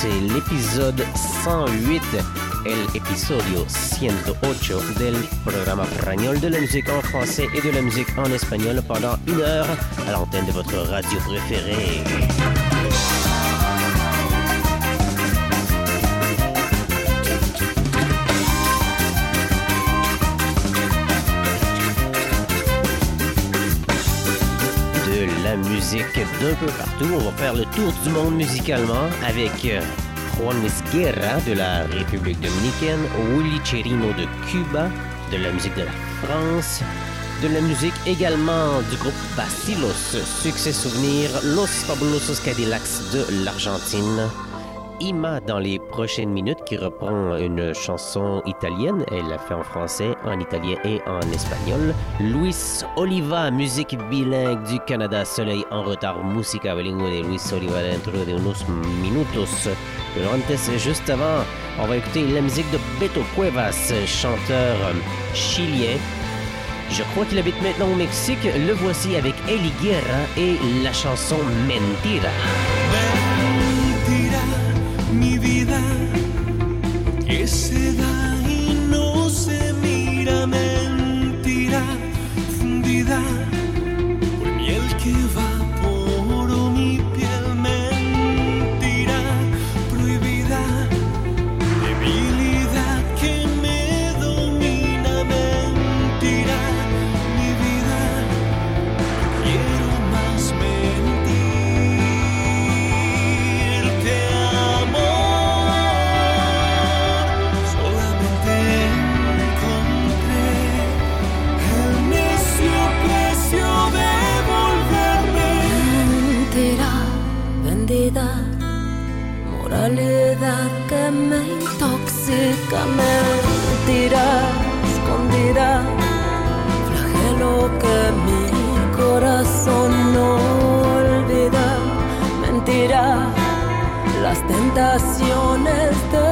C'est l'épisode 108, el episodio 108 del programa Fragnol de la musique en français et de la musique en espagnol pendant une heure à l'antenne de votre radio préférée. Musique d'un peu partout. On va faire le tour du monde musicalement avec euh, Juan Guerra de la République dominicaine, Willy Cherino de Cuba, de la musique de la France, de la musique également du groupe Basilos, succès souvenir, Los Fabulosos Cadillacs de l'Argentine. Ima dans les prochaines minutes qui reprend une chanson italienne. Elle l'a fait en français, en italien et en espagnol. Luis Oliva, musique bilingue du Canada. Soleil en retard, música bilingüe de Luis Oliva dentro de unos minutos. Antes, juste avant, on va écouter la musique de Beto Cuevas, chanteur chilien. Je crois qu'il habite maintenant au Mexique. Le voici avec Eli Guerra et la chanson. Mentira, se da y no se mira. Mentira, fundida intoxica, mentira escondida, flagelo que mi corazón no olvida, mentira, las tentaciones destructivas,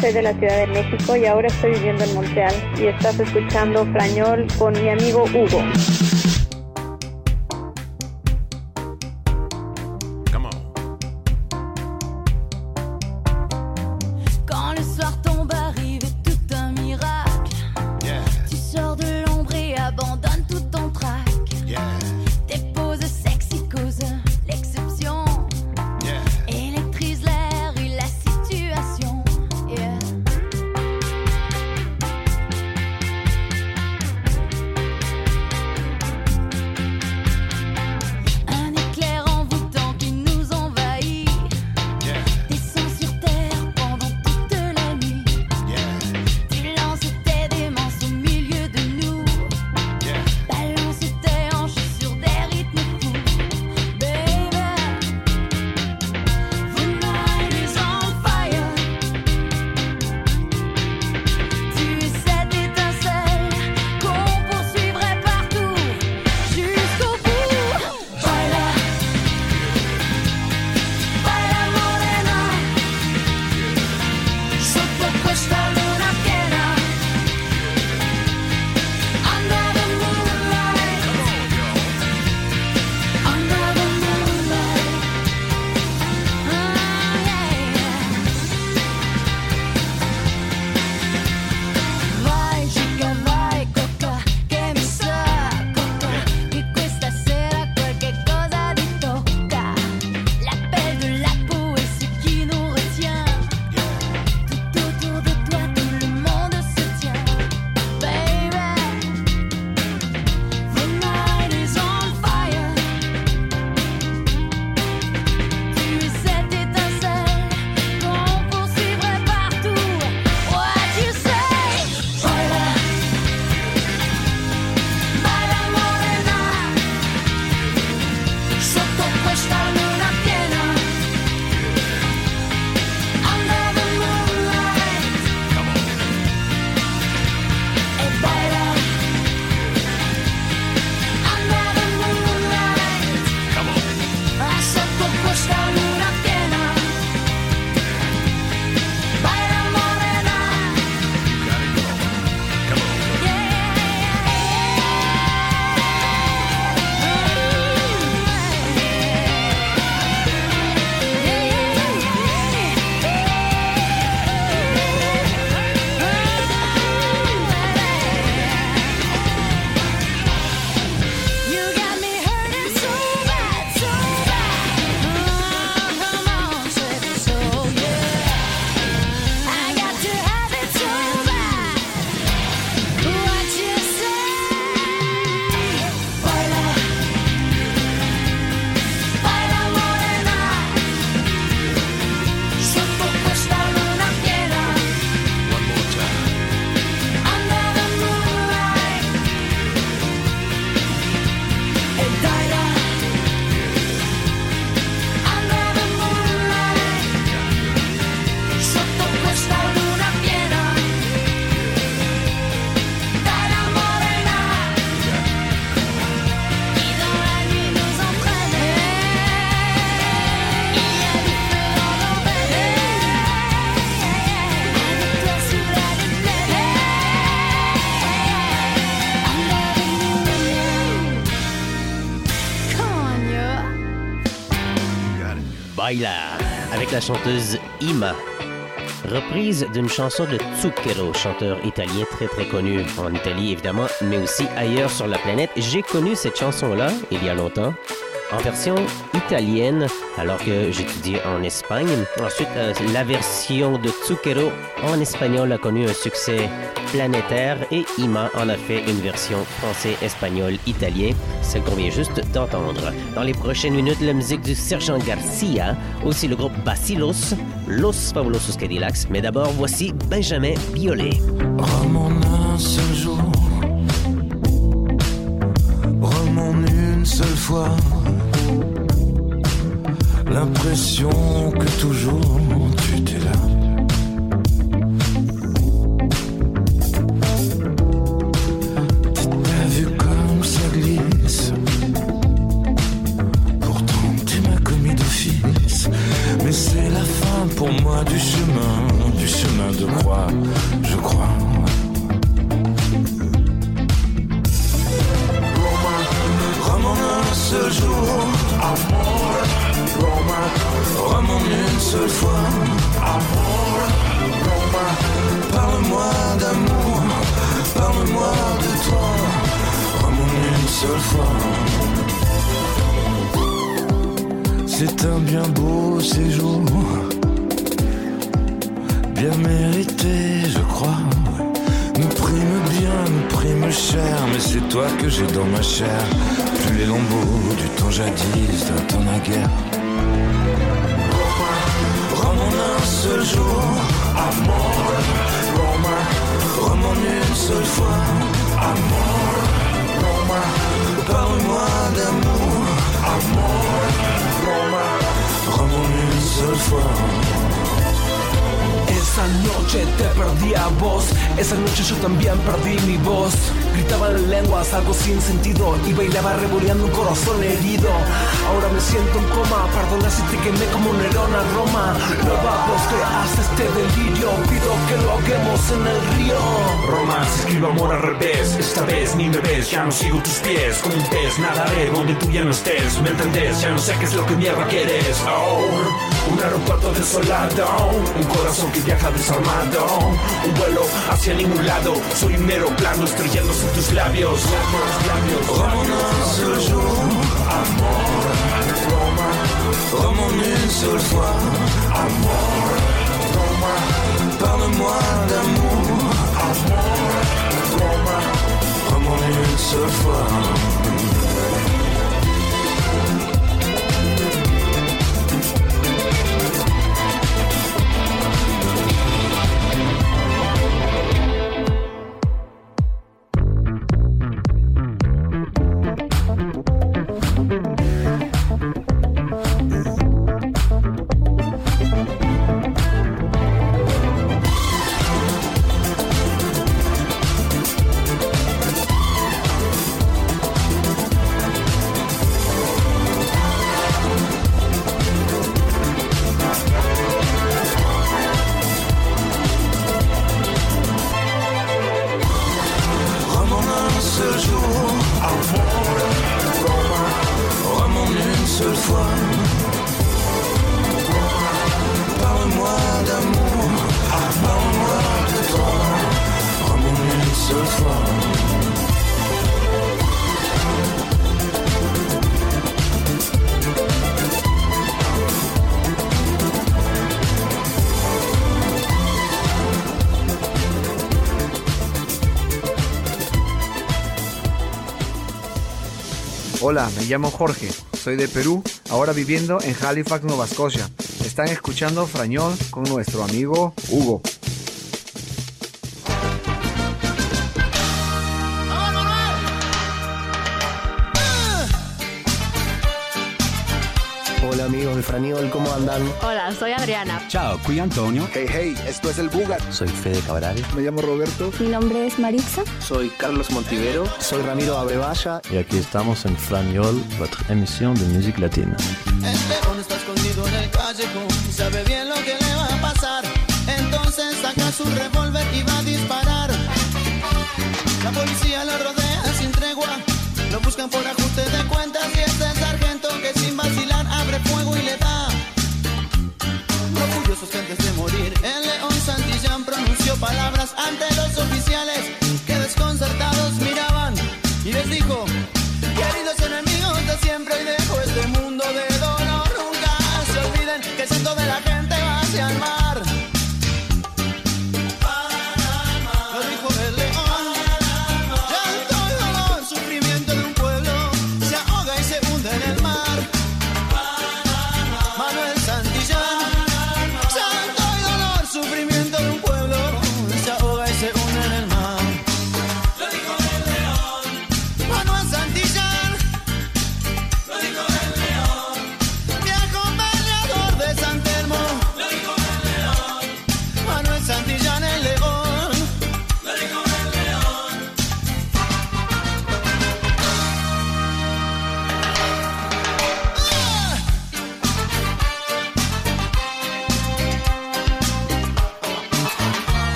soy de la Ciudad de México y ahora estoy viviendo en Montreal y estás escuchando Frañol con mi amigo Hugo. La chanteuse Ima. Reprise d'une chanson de Zucchero, chanteur italien très très connu en Italie évidemment, mais aussi ailleurs sur la planète. J'ai connu cette chanson-là il y a longtemps en version italienne alors que j'étudiais en Espagne. Ensuite, euh, la version de Zucchero en espagnol a connu un succès planétaire et Ima en a fait une version français-espagnol-italien, celle qu'on vient juste d'entendre. Dans les prochaines minutes, la musique du Sergent Garcia, aussi le groupe Basilos, Los Fabulosos Cadillacs, mais d'abord voici Benjamin Biolay. Rends-moi un seul jour, une seule fois l'impression que toujours tu étais là. Que lo haguemos en el río. Roma, se escribe amor al revés. Esta vez ni me ves, ya no sigo tus pies. Como un pez, nadaré donde tú ya no estés. ¿Me entendés? Ya no sé qué es lo que mierda quieres. Oh, un aeropuerto desolado, un corazón que viaja desarmado. Un vuelo hacia ningún lado. Soy un mero plano estrellándose en tus labios. Labios, labios, amour, Roma, Rome en une seule fois, amour, Roma, Parle-moi d'amour. Rends-moi une seule fois. Hola, me llamo Jorge, soy de Perú, ahora viviendo en Halifax, Nova Scotia. Están escuchando Frañol con nuestro amigo Hugo. De Franiol, ¿cómo andan? Hola, soy Adriana. Ciao, qui Antonio. Hey, hey, esto es el Bugat. Soy Fede Cabral. Me llamo Roberto. Mi nombre es Maritza. Soy Carlos Montivero. Soy Ramiro Abrevaya. Y aquí estamos en Franiol, votre émission de musique latine. El león está escondido en el callejón y sabe bien lo que le va a pasar. Entonces saca su revólver y va a disparar. La policía lo rodea sin tregua. Lo buscan por ajuste de cuentas sus gentes de morir. El león Santillán pronunció palabras ante los oficiales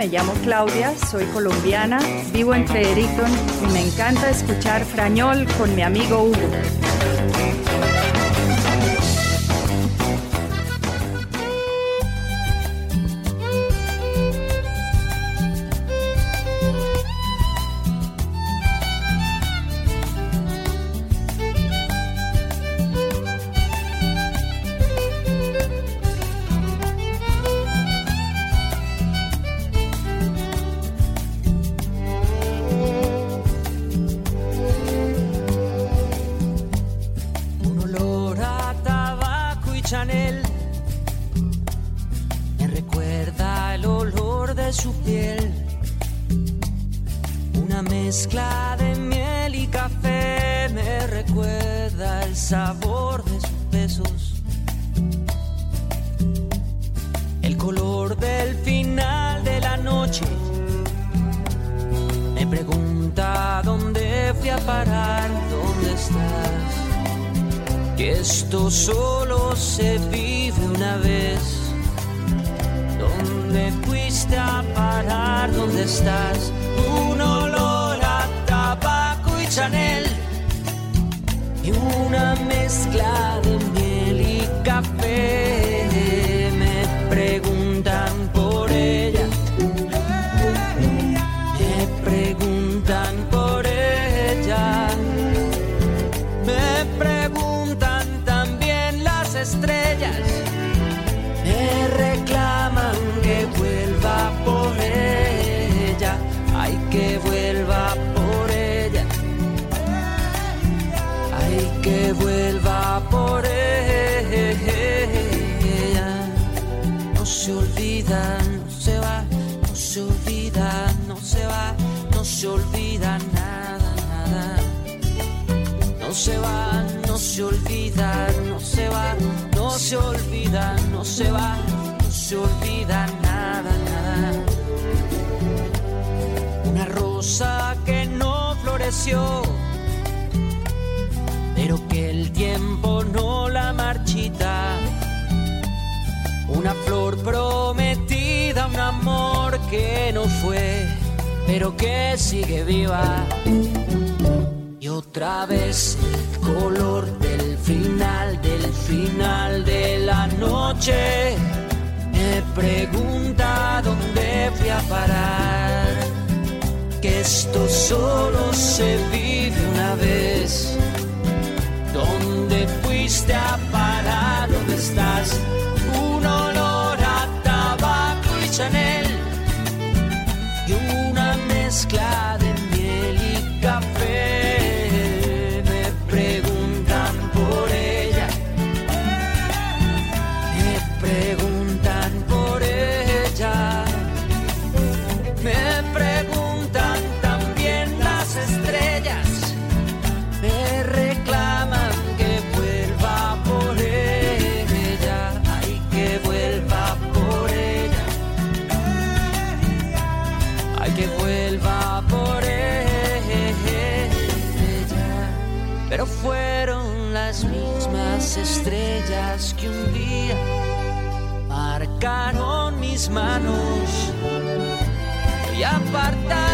me llamo Claudia, soy colombiana, vivo en Fredericton y me encanta escuchar Frañol con mi amigo Hugo. y una mezcla de se olvida, no se va, no se olvida, no se va, no se olvida nada, nada. Una rosa que no floreció, pero que el tiempo no la marchita. Una flor prometida, un amor que no fue, pero que sigue viva. Y otra vez el color final del final de la noche me pregunta dónde fui a parar. Que esto solo se vive una vez. ¿Dónde fuiste a parar? ¿Dónde estás? Un olor a tabaco y Chanel y una mezcla que un día marcaron mis manos y apartaron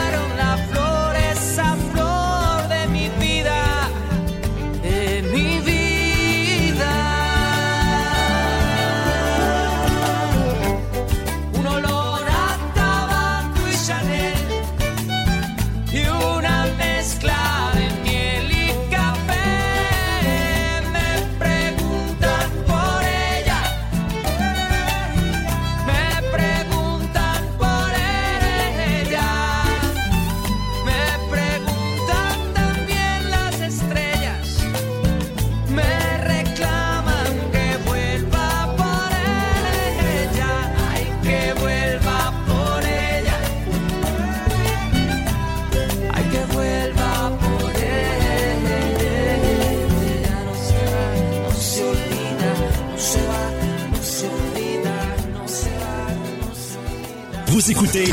écoutez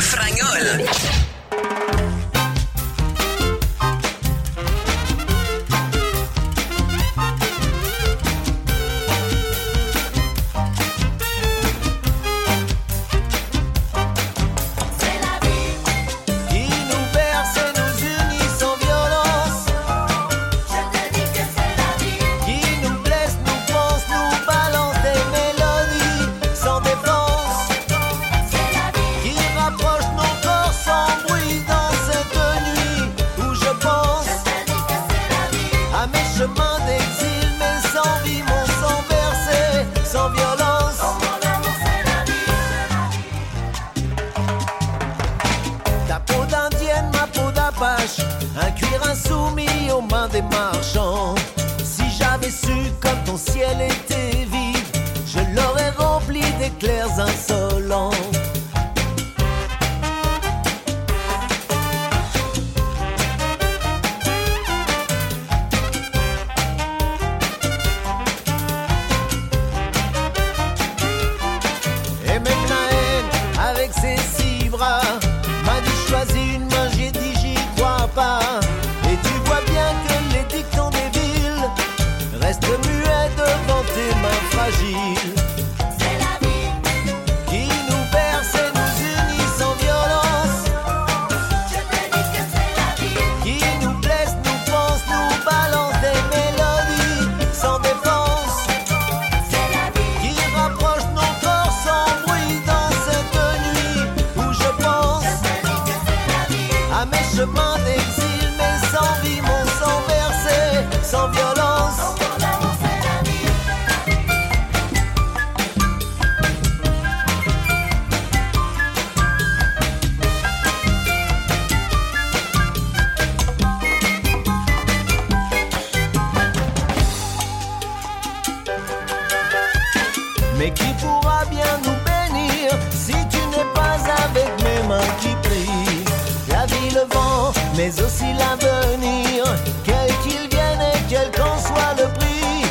mais aussi l'avenir, quel qu'il vienne et quel qu'en soit le prix.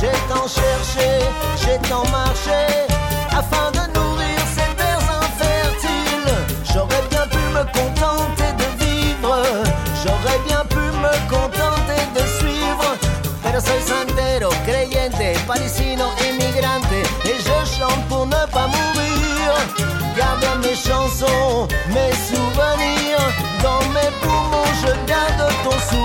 J'ai tant cherché, j'ai tant marché, afin de nourrir ces terres infertiles. J'aurais bien pu me contenter de vivre, j'aurais bien pu me contenter de suivre. Pero soy santero, creyente, parisino, inmigrante, et je chante pour ne pas mourir. Garde mes chansons, mes souvenirs, pour mon je garde ton sourire.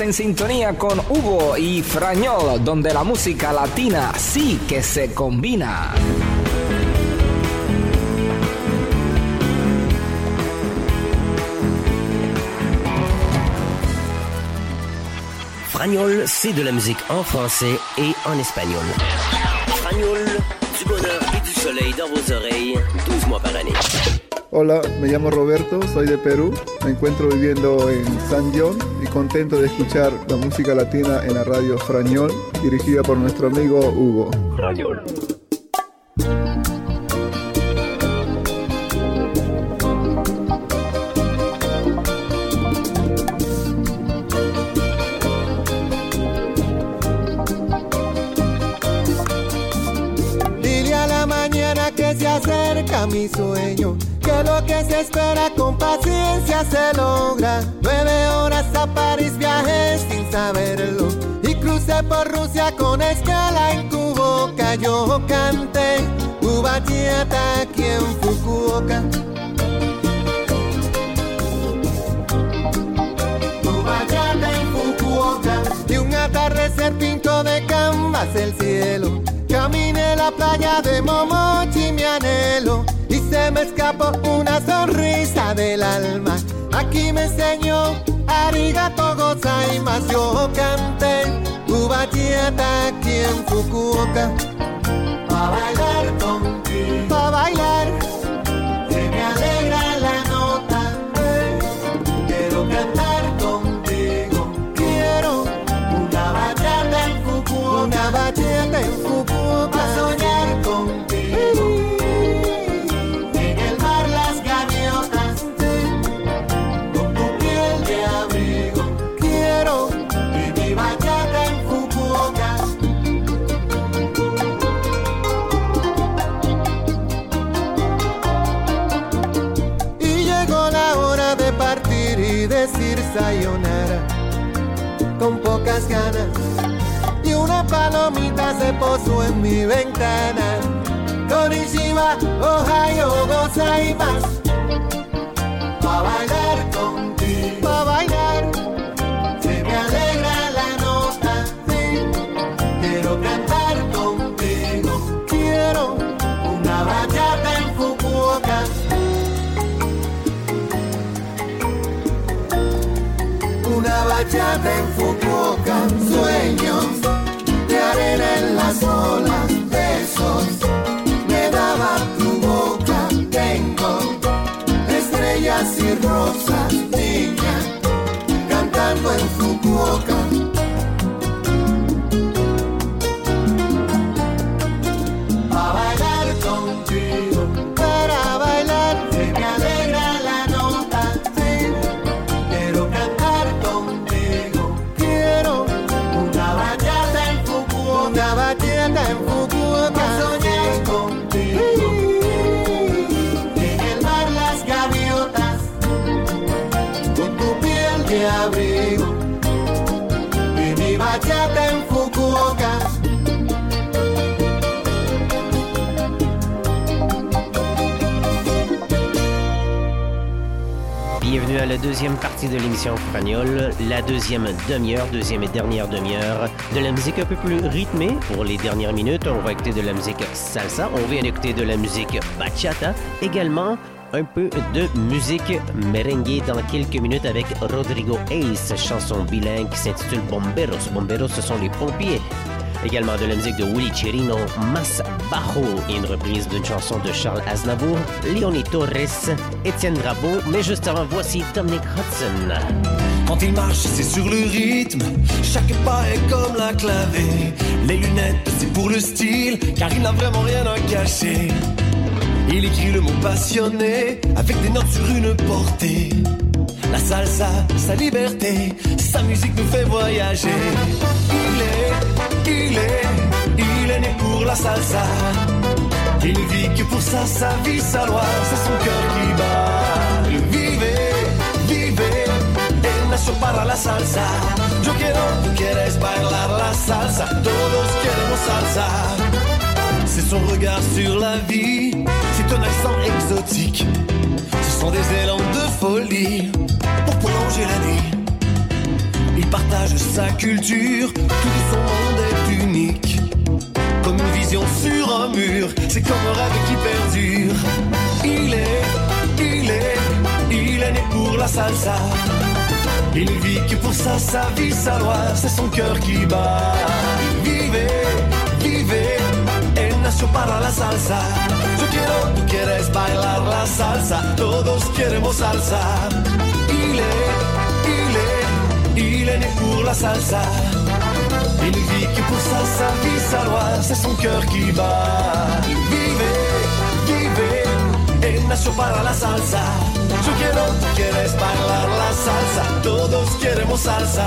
En sintonía con Hugo y Frañol, donde la música latina sí que se combina. Fragnol, c'est de la musique en français et en espagnol. Fragnol, du bonheur et du soleil dans vos oreilles, 12 mois par année. Hola, me llamo Roberto, soy de Perú, me encuentro viviendo en San John y contento de escuchar la música latina en la radio Frañol, dirigida por nuestro amigo Hugo. Dile a la mañana que se acerca mi sueño, se espera con paciencia se logra. Nueve horas a París viajé sin saberlo y crucé por Rusia con escala en Cuboca. Yo canté Ubatiata aquí en Fukuoka. Ubatiata en Fukuoka. Y un atardecer pinto de canvas el cielo. Caminé la playa de Momochi, mi anhelo, se me escapó una sonrisa del alma. Aquí me enseñó Arigato gozaimasu. Yo canté Ubatiata aquí en Fukuoka. Pa' bailar contigo, Y una palomita se posó en mi ventana. Konnichiwa, Ohio, gozaimasu. Rosas, niña, cantando en Fukuoka. Deuxième partie de l'émission Fragnol, la deuxième demi-heure, deuxième et dernière demi-heure de la musique un peu plus rythmée. Pour les dernières minutes, on va écouter de la musique salsa, on vient d'écouter de la musique bachata, également un peu de musique merengue dans quelques minutes avec Rodrigo Ace, chanson bilingue qui s'intitule Bomberos. Bomberos, ce sont les pompiers. Également de la musique de Willy Chirino, Mas Bajo, une reprise d'une chanson de Charles Aznavour, Léonie Torres, Étienne Drabeau, mais juste avant, voici Dominic Hudson. Quand il marche, c'est sur le rythme. Chaque pas est comme la clavée. Les lunettes, c'est pour le style, car il n'a vraiment rien à cacher. Il écrit le mot passionné avec des notes sur une portée. La salsa, sa liberté, sa musique nous fait voyager. Il est, il est, il est né pour la salsa. Il ne vit que pour ça, sa vie, sa loi, c'est son cœur qui bat. Il vive, vive, él nació para la salsa. Yo quiero, tú quieres bailar la salsa, todos queremos salsa. C'est son regard sur la vie, c'est un accent exotique. Sont des élans de folie pour prolonger la nuit. Il partage sa culture, tout son monde est unique. Comme une vision sur un mur, c'est comme un rêve qui perdure. Il est, il est, il est né pour la salsa. Il vit que pour ça, sa vie, sa loi, c'est son cœur qui bat. Nació para la salsa. Yo quiero, tú quieres bailar la salsa, todos queremos salsa. Il est, il est, né pour la salsa. Il vit que pour ça, sa vie, sa loi, c'est son cœur qui bat. Vivez, vivez, él nació para la salsa. Yo quiero, tú quieres bailar la salsa, todos queremos salsa.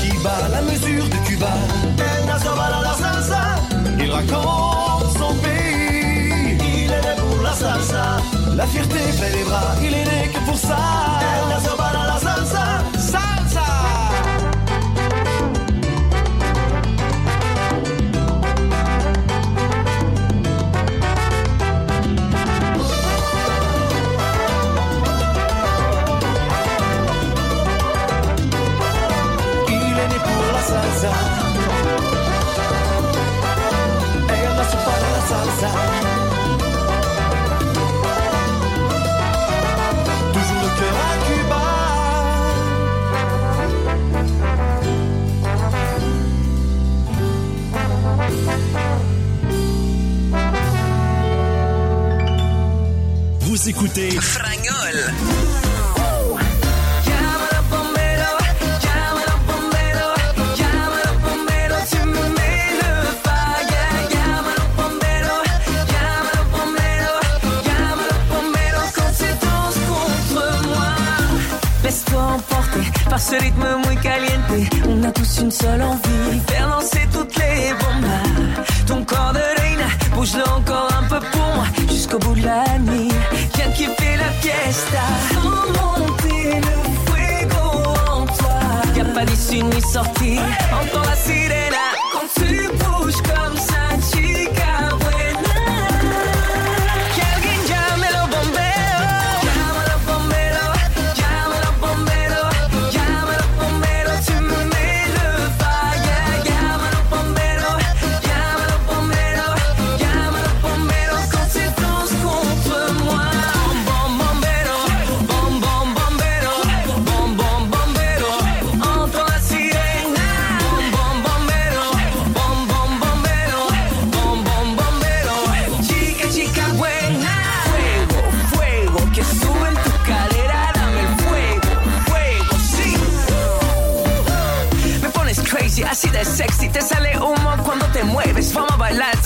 Qui bat la mesure de Cuba. Il raconte son pays. Il est né pour la salsa. La fierté fait les bras, il est né que pour ça. Laisse-toi emporter par ce rythme muy caliente. On a tous une seule envie, faire danser toutes les bombas. Ton corps de reina, bouge-le encore un peu pour moi, jusqu'au bout de la nuit. Viens kiffer la fiesta. Sans monter le fuego en toi. Y a pas d'issue ni sortie, entends la.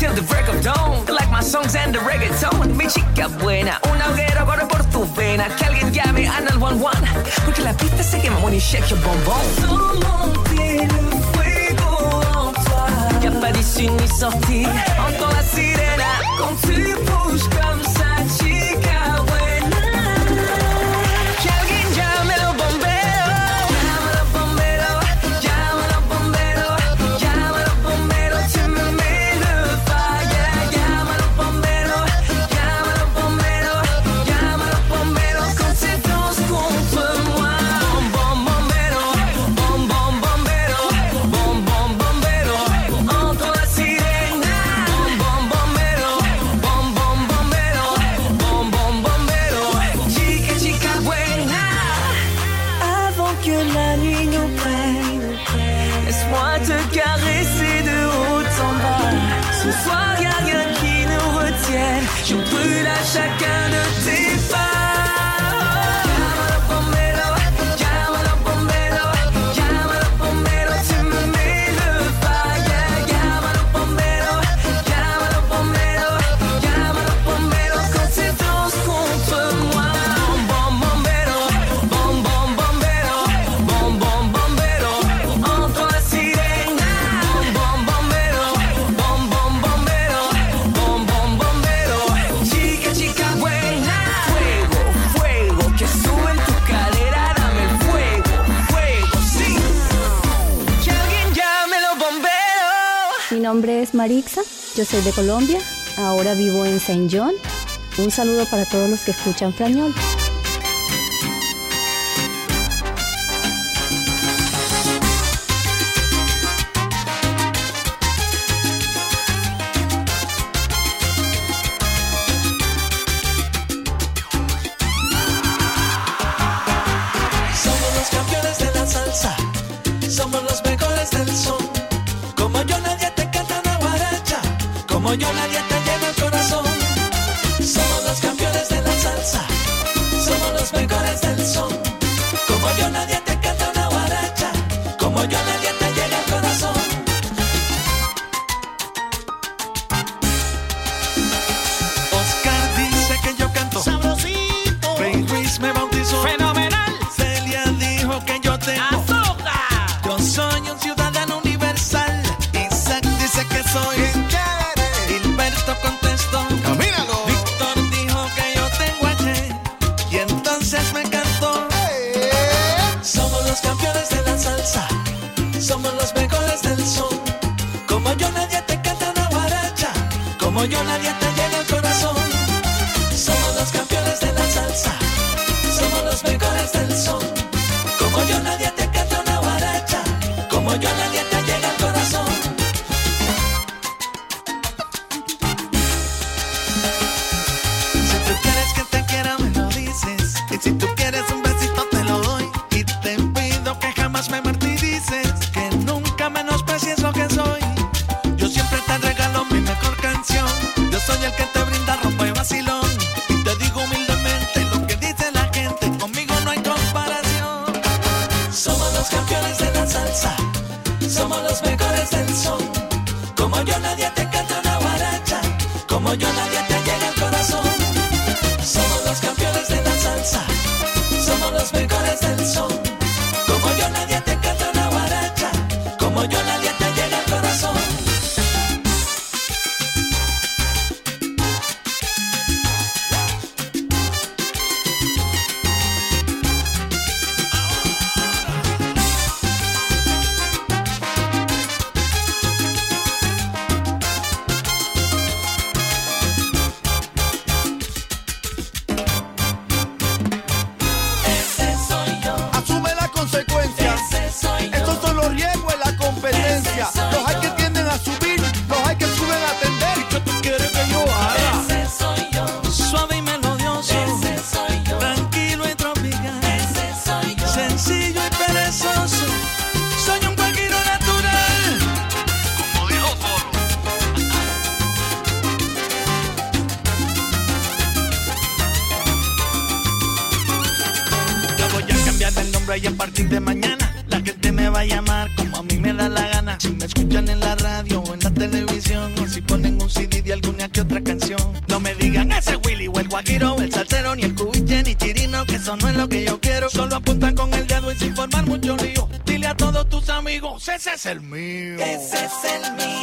Till the break of dawn. Like my songs and the reggaeton. Mi chica buena, una hoguera corre por tu vena. Que alguien llame a 911, porque la pista se quema when you shake your le fuego en toi. Y a pas d'issue ni sortie, entends la sirena. Quand tu bouges comme ça, que la nuit nous prenne. Laisse-moi te caresser de haut en bas. Ce soir, y a rien qui nous retienne. Je brûle à chacun de tes pas. es Marixa, yo soy de Colombia, ahora vivo en Saint John. Un saludo para todos los que escuchan Frañol. Ese es el mío.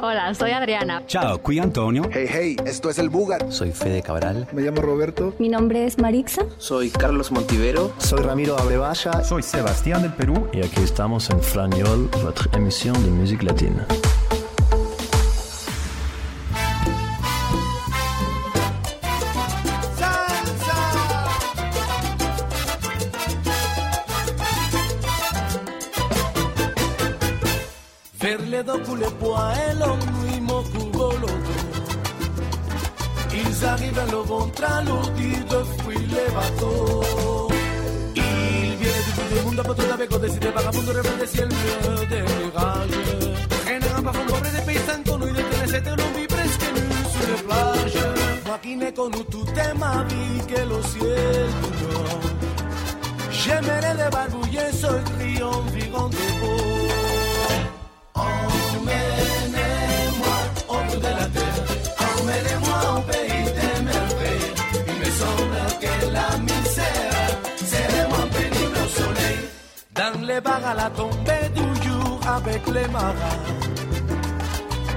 Hola, soy Adriana. Ciao, qui Antonio. Hey, hey, esto es el Bugar. Soy Fede Cabral. Me llamo Roberto. Mi nombre es Marixa. Soy Carlos Montivero. Soy Ramiro Abrevaya. Soy Sebastián del Perú. Y aquí estamos en Franiol, votre émission de musique latine. Verle dopo le poids et l'homme couvoloto Ils arrivent le ventre alourdi de. Fruits les bateaux Il viene du bout du monde pour tout avec décidé vagabundo resplandecier le des mirages Général par un pobre des paysans connus de tenir cette lombi presque nus sur les plages Moi qui n'ai connu toute ma vie que le ciel du J'aimerais les barbouiller seul triomphant de beau les bars à la tombée du jour avec les marins.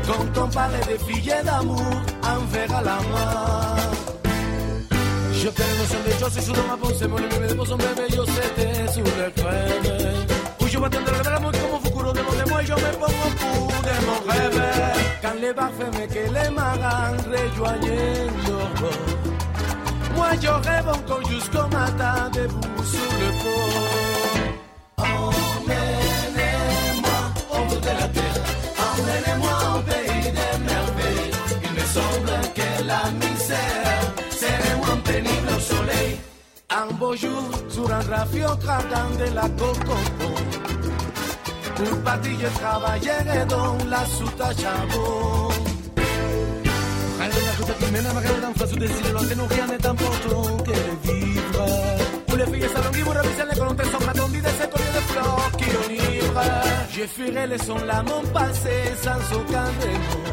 Quand on parlait de filles d'amour, à la main. Yo tengo noción de yo soy su doma ponce, mon bébé de bébé, yo sé te crème. Où je vois tendre le verre como futuro de de moi, yo me pongo fou de mon rêve. Quand les que les marins rejoignent Moi je rêve encore jusqu'au matin debout sur le pont. Un beau jour, sur un rafio craquant de la coco. Partir, je travaillerai dans la. Rien de la qui mène à ma rêve d'en face au désir, nous rien n'est important que de vivre. Où les filles salon vivre, réviser les colonnes, sont attendus de ces colliers de fleurs qui enivrent. Je fuirai les sons là, mon passé, sans aucun démon.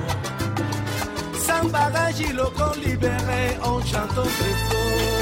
Sans bagage, ils l'ont libéré en chantant très fort.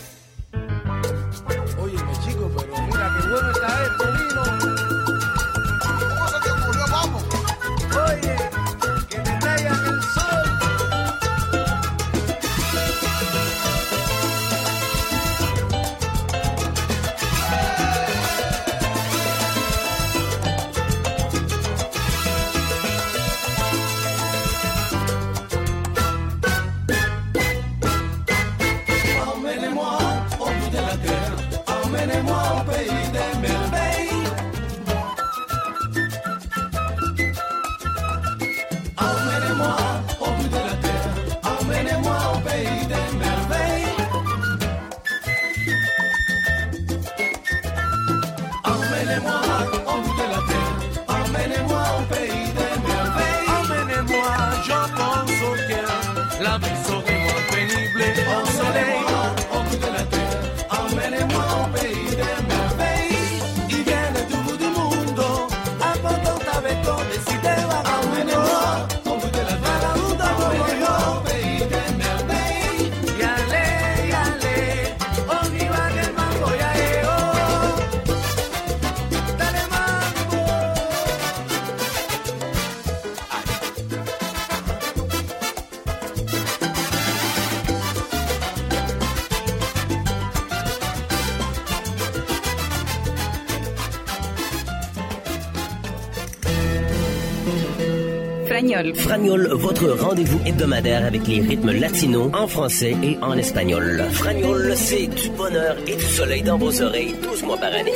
Fragnol. Votre rendez-vous hebdomadaire avec les rythmes latinos en français et en espagnol. Fragnol, c'est du bonheur et du soleil dans vos oreilles 12 mois par année.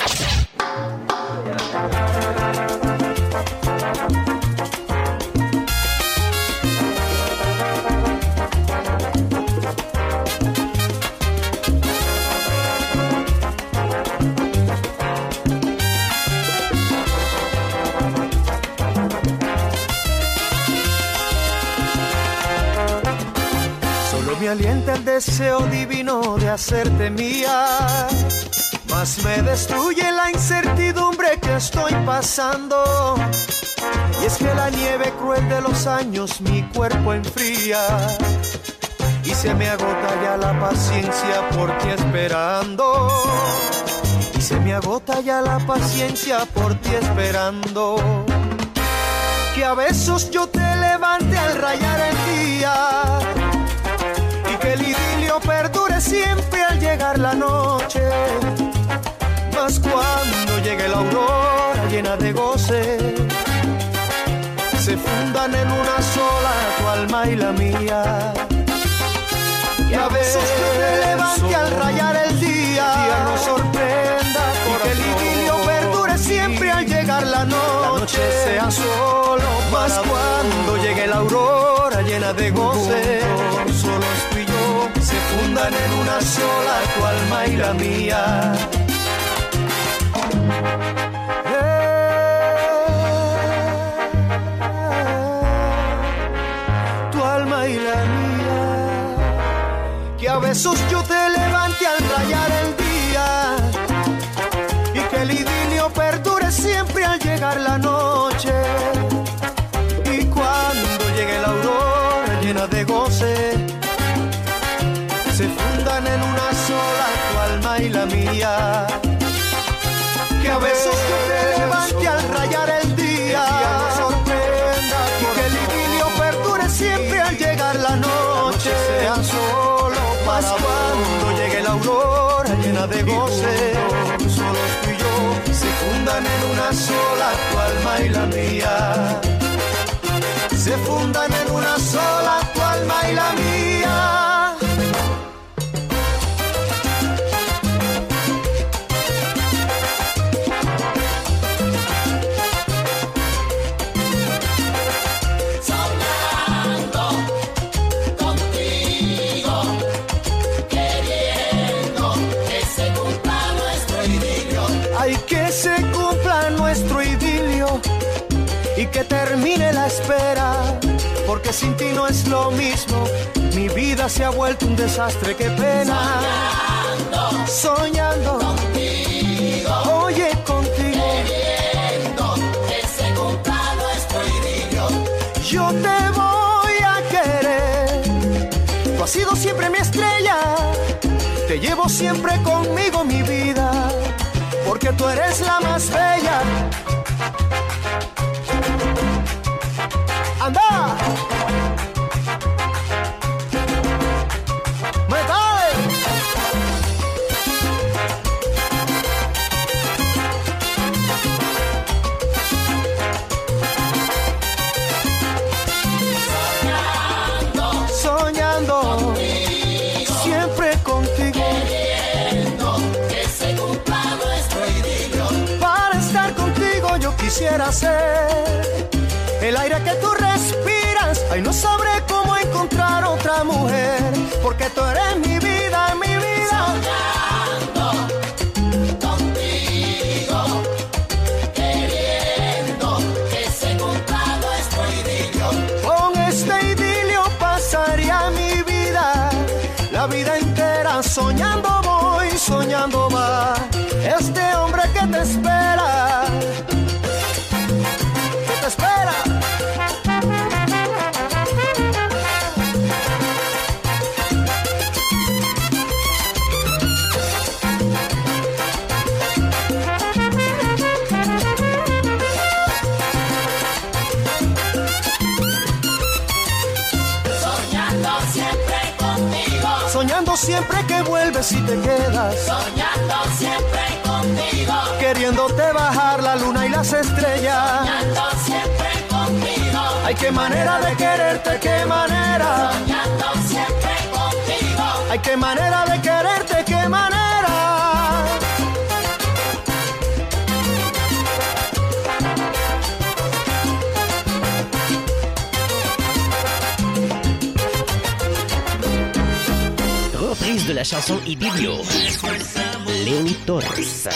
Deseo divino de hacerte mía. Más me destruye la incertidumbre que estoy pasando. Y es que la nieve cruel de los años mi cuerpo enfría. Y se me agota ya la paciencia por ti esperando. Y se me agota ya la paciencia por ti esperando. Que a besos yo te levante al rayar el día. Perdure siempre al llegar la noche. Mas cuando llegue la aurora llena de goce se fundan en una sola tu alma y la mía. Y a veces te levante al rayar el día, nos sorprenda y que el idilio perdure siempre al llegar la noche, sea solo más cuando llegue la aurora llena de goce, fundan en una sola tu alma y la mía. tu alma y la mía. Que a besos yo te levante al rayar el día. Y que el idilio perdure siempre al llegar la noche. Y la mía. Se fundan en una sola sin ti no es lo mismo. Mi vida se ha vuelto un desastre, qué pena. Soñando, Soñando contigo, oye contigo, queriendo que se cumpla nuestro idilio. yo te voy a querer. Tú has sido siempre mi estrella, te llevo siempre conmigo mi vida, porque tú eres la más bella. El aire que tú respiras ay no sabré cómo encontrar otra mujer porque tú eres mi manera de quererte, qué manera. soñando siempre contigo. Ay, qué manera de quererte, qué manera. Reprise de la chanson Idilio. Leonie Torres.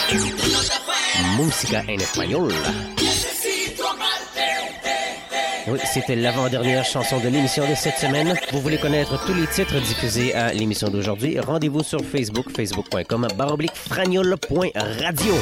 Música en espagnol. Oui, c'était l'avant-dernière chanson de l'émission de cette semaine. Vous voulez connaître tous les titres diffusés à l'émission d'aujourd'hui? Rendez-vous sur Facebook, facebook.com, baroblique fragnol.radio.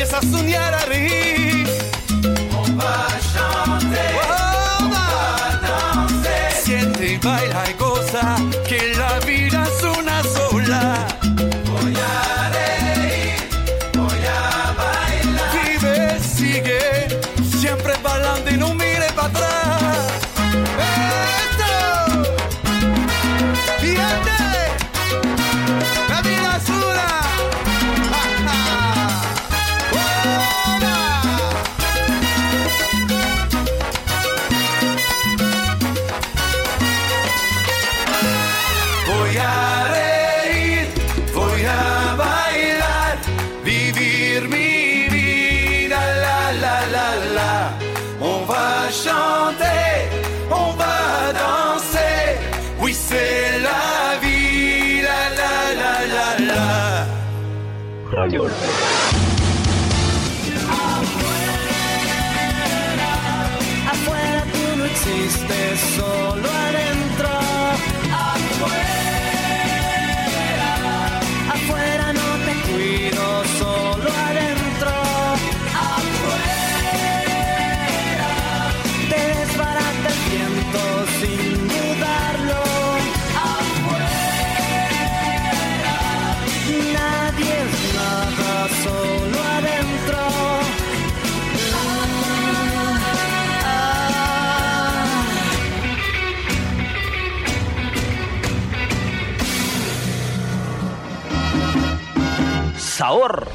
Empieza a soñar Sabor.